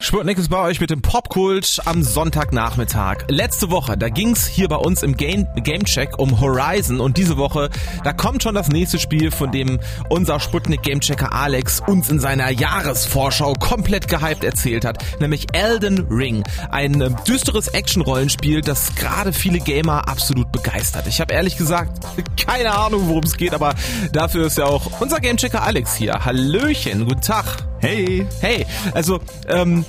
Sputnik ist bei euch mit dem Popkult am Sonntagnachmittag. Letzte Woche, da ging's hier bei uns im Game, Gamecheck um Horizon und diese Woche, da kommt schon das nächste Spiel, von dem unser Sputnik Gamechecker Alex uns in seiner Jahresvorschau komplett gehypt erzählt hat, nämlich Elden Ring. Ein äh, düsteres Action-Rollenspiel, das gerade viele Gamer absolut begeistert. Ich habe ehrlich gesagt keine Ahnung, worum es geht, aber dafür ist ja auch unser Gamechecker Alex hier. Hallöchen, guten Tag. Hey. Hey, also, ähm,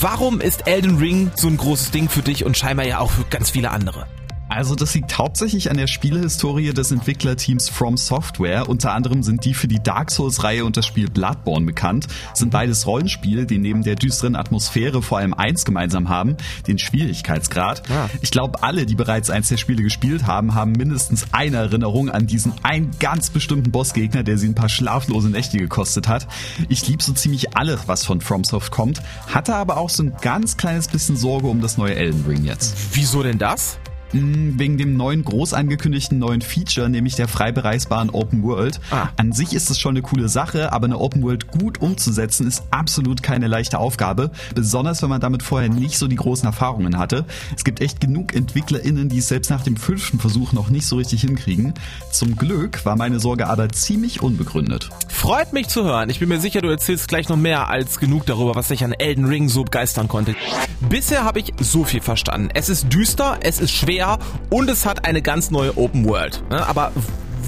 warum ist Elden Ring so ein großes Ding für dich und scheinbar ja auch für ganz viele andere? Also das liegt hauptsächlich an der Spielehistorie des Entwicklerteams From Software. Unter anderem sind die für die Dark Souls-Reihe und das Spiel Bloodborne bekannt. Sind beides Rollenspiele, die neben der düsteren Atmosphäre vor allem eins gemeinsam haben, den Schwierigkeitsgrad. Ja. Ich glaube, alle, die bereits eins der Spiele gespielt haben, haben mindestens eine Erinnerung an diesen einen ganz bestimmten Bossgegner, der sie ein paar schlaflose Nächte gekostet hat. Ich liebe so ziemlich alles, was von FromSoft kommt, hatte aber auch so ein ganz kleines bisschen Sorge um das neue Elden Ring jetzt. Wieso denn das? Hm, wegen dem neuen groß angekündigten neuen Feature, nämlich der frei bereisbaren Open World. Ah. An sich ist es schon eine coole Sache, aber eine Open World gut umzusetzen ist absolut keine leichte Aufgabe, besonders wenn man damit vorher nicht so die großen Erfahrungen hatte. Es gibt echt genug EntwicklerInnen, die es selbst nach dem fünften Versuch noch nicht so richtig hinkriegen. Zum Glück war meine Sorge aber ziemlich unbegründet. Freut mich zu hören. Ich bin mir sicher, du erzählst gleich noch mehr als genug darüber, was dich an Elden Ring so begeistern konnte. Bisher habe ich so viel verstanden. Es ist düster, es ist schwer, Multiplayer und es hat eine ganz neue Open World. Ne? Aber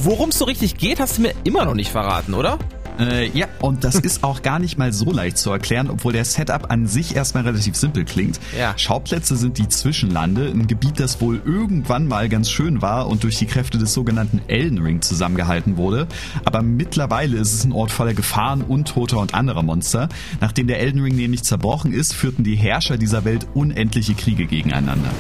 worum es so richtig geht, hast du mir immer noch nicht verraten, oder? Äh, ja, und das ist auch gar nicht mal so leicht zu erklären, obwohl der Setup an sich erstmal relativ simpel klingt. Ja. Schauplätze sind die Zwischenlande, ein Gebiet, das wohl irgendwann mal ganz schön war und durch die Kräfte des sogenannten Elden Ring zusammengehalten wurde. Aber mittlerweile ist es ein Ort voller Gefahren, Untoter und anderer Monster. Nachdem der Elden Ring nämlich zerbrochen ist, führten die Herrscher dieser Welt unendliche Kriege gegeneinander.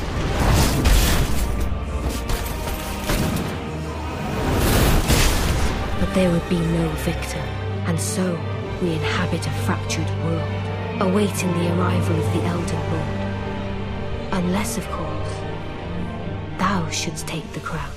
There would be no victor, and so we inhabit a fractured world, awaiting the arrival of the Elden Lord. Unless, of course, thou shouldst take the crown.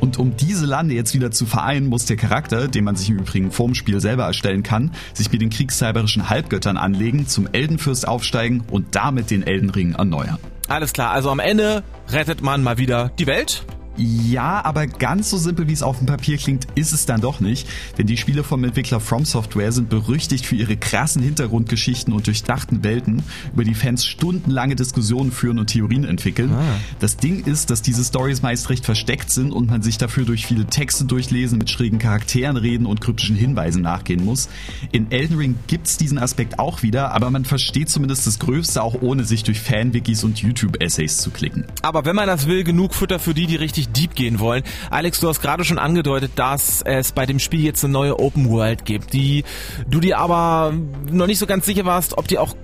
Und um diese Lande jetzt wieder zu vereinen, muss der Charakter, den man sich im Übrigen vorm Spiel selber erstellen kann, sich mit den kriegszauberischen Halbgöttern anlegen, zum Eldenfürst aufsteigen und damit den Eldenring erneuern. Alles klar, also am Ende rettet man mal wieder die Welt ja, aber ganz so simpel wie es auf dem Papier klingt, ist es dann doch nicht, denn die Spiele vom Entwickler From Software sind berüchtigt für ihre krassen Hintergrundgeschichten und durchdachten Welten, über die Fans stundenlange Diskussionen führen und Theorien entwickeln. Ah. Das Ding ist, dass diese Stories meist recht versteckt sind und man sich dafür durch viele Texte durchlesen, mit schrägen Charakteren reden und kryptischen Hinweisen nachgehen muss. In Elden Ring gibt's diesen Aspekt auch wieder, aber man versteht zumindest das Größte auch ohne sich durch Fanwikis und YouTube-Essays zu klicken. Aber wenn man das will, genug Futter für die, die richtig richtig deep gehen wollen. Alex, du hast gerade schon angedeutet, dass es bei dem Spiel jetzt eine neue Open World gibt, die du dir aber noch nicht so ganz sicher warst, ob die auch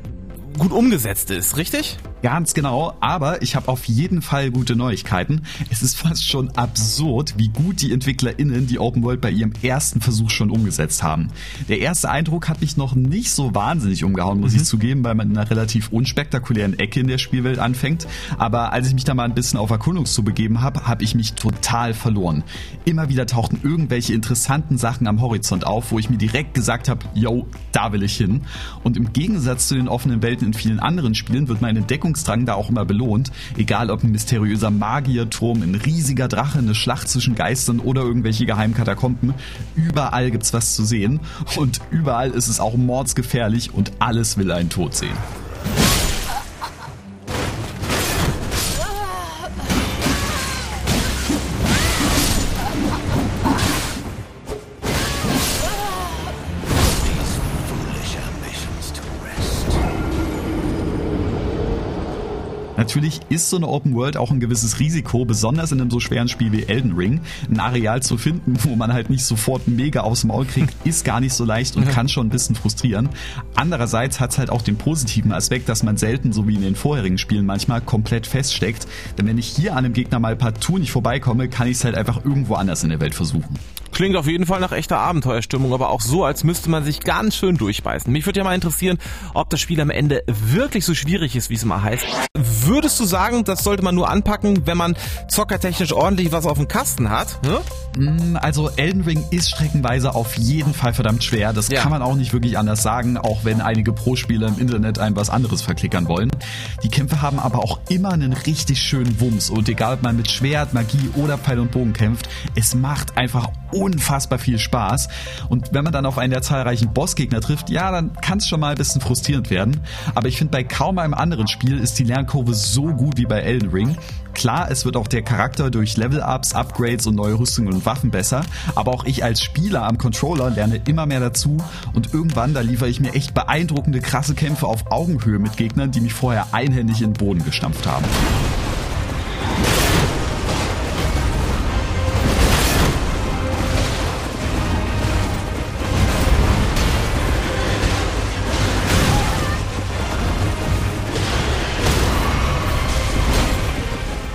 gut umgesetzt ist, richtig? Ganz genau, aber ich habe auf jeden Fall gute Neuigkeiten. Es ist fast schon absurd, wie gut die EntwicklerInnen die Open World bei ihrem ersten Versuch schon umgesetzt haben. Der erste Eindruck hat mich noch nicht so wahnsinnig umgehauen, muss mhm. ich zugeben, weil man in einer relativ unspektakulären Ecke in der Spielwelt anfängt. Aber als ich mich da mal ein bisschen auf Erkundungstour begeben habe, habe ich mich total verloren. Immer wieder tauchten irgendwelche interessanten Sachen am Horizont auf, wo ich mir direkt gesagt habe, yo, da will ich hin. Und im Gegensatz zu den offenen Welten in vielen anderen Spielen wird meine Entdeckung Entdeckungsdrang da auch immer belohnt. Egal ob ein mysteriöser Magierturm, ein riesiger Drache, eine Schlacht zwischen Geistern oder irgendwelche geheimen Katakomben. Überall gibt's was zu sehen. Und überall ist es auch mordsgefährlich und alles will einen Tod sehen. Natürlich ist so eine Open World auch ein gewisses Risiko, besonders in einem so schweren Spiel wie Elden Ring. Ein Areal zu finden, wo man halt nicht sofort mega aufs Maul kriegt, ist gar nicht so leicht und kann schon ein bisschen frustrieren. Andererseits hat es halt auch den positiven Aspekt, dass man selten, so wie in den vorherigen Spielen manchmal, komplett feststeckt. Denn wenn ich hier an einem Gegner mal partout nicht vorbeikomme, kann ich es halt einfach irgendwo anders in der Welt versuchen. Klingt auf jeden Fall nach echter Abenteuerstimmung, aber auch so, als müsste man sich ganz schön durchbeißen. Mich würde ja mal interessieren, ob das Spiel am Ende wirklich so schwierig ist, wie es mal heißt. Würdest du sagen, das sollte man nur anpacken, wenn man zockertechnisch ordentlich was auf dem Kasten hat? Hm? Also Elden Ring ist streckenweise auf jeden Fall verdammt schwer. Das ja. kann man auch nicht wirklich anders sagen, auch wenn einige Pro-Spieler im Internet einem was anderes verklickern wollen. Die Kämpfe haben aber auch immer einen richtig schönen Wumms und egal ob man mit Schwert, Magie oder Pfeil und Bogen kämpft, es macht einfach unfassbar viel Spaß. Und wenn man dann auf einen der zahlreichen Bossgegner trifft, ja, dann kann es schon mal ein bisschen frustrierend werden. Aber ich finde, bei kaum einem anderen Spiel ist die Lernkurve so gut wie bei Elden Ring. Klar, es wird auch der Charakter durch Level-Ups, Upgrades und neue Rüstungen und Waffen besser, aber auch ich als Spieler am Controller lerne immer mehr dazu und irgendwann, da liefere ich mir echt beeindruckende, krasse Kämpfe auf Augenhöhe mit Gegnern, die mich vorher einhändig in den Boden gestampft haben.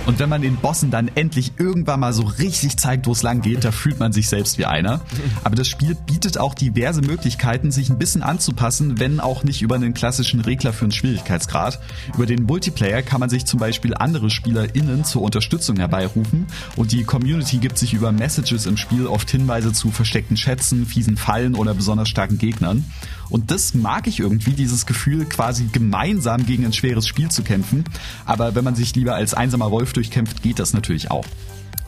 Und wenn man den Bossen dann endlich irgendwann mal so richtig zeigt, wo es lang geht, da fühlt man sich selbst wie einer. Aber das Spiel bietet auch diverse Möglichkeiten, sich ein bisschen anzupassen, wenn auch nicht über einen klassischen Regler für einen Schwierigkeitsgrad. Über den Multiplayer kann man sich zum Beispiel andere SpielerInnen zur Unterstützung herbeirufen und die Community gibt sich über Messages im Spiel oft Hinweise zu versteckten Schätzen, fiesen Fallen oder besonders starken Gegnern. Und das mag ich irgendwie, dieses Gefühl, quasi gemeinsam gegen ein schweres Spiel zu kämpfen. Aber wenn man sich lieber als einsamer Wolf durchkämpft, geht das natürlich auch.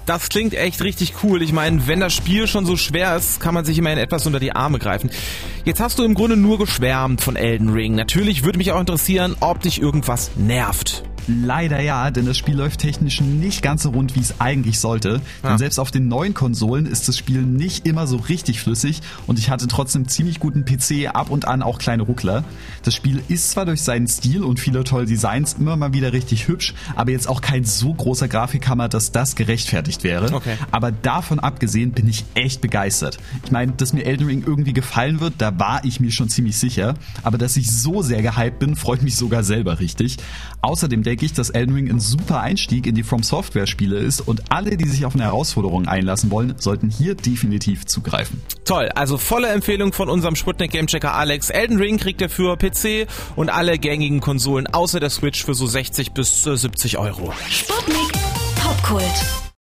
Das klingt echt richtig cool. Ich meine, wenn das Spiel schon so schwer ist, kann man sich immerhin etwas unter die Arme greifen. Jetzt hast du im Grunde nur geschwärmt von Elden Ring. Natürlich würde mich auch interessieren, ob dich irgendwas nervt. Leider ja, denn das Spiel läuft technisch nicht ganz so rund, wie es eigentlich sollte. Ja. Denn selbst auf den neuen Konsolen ist das Spiel nicht immer so richtig flüssig und ich hatte trotzdem ziemlich guten PC, ab und an auch kleine Ruckler. Das Spiel ist zwar durch seinen Stil und viele tolle Designs immer mal wieder richtig hübsch, aber jetzt auch kein so großer Grafikhammer, dass das gerechtfertigt wäre. Okay. Aber davon abgesehen bin ich echt begeistert. Ich meine, dass mir Elden Ring irgendwie gefallen wird, da war ich mir schon ziemlich sicher. Aber dass ich so sehr gehypt bin, freut mich sogar selber richtig. Außerdem denke ich, dass Elden Ring ein super Einstieg in die From Software Spiele ist und alle, die sich auf eine Herausforderung einlassen wollen, sollten hier definitiv zugreifen. Toll, also volle Empfehlung von unserem Sputnik Gamechecker Alex. Elden Ring kriegt er für PC und alle gängigen Konsolen außer der Switch für so 60 bis 70 Euro. Sputnik Popkult.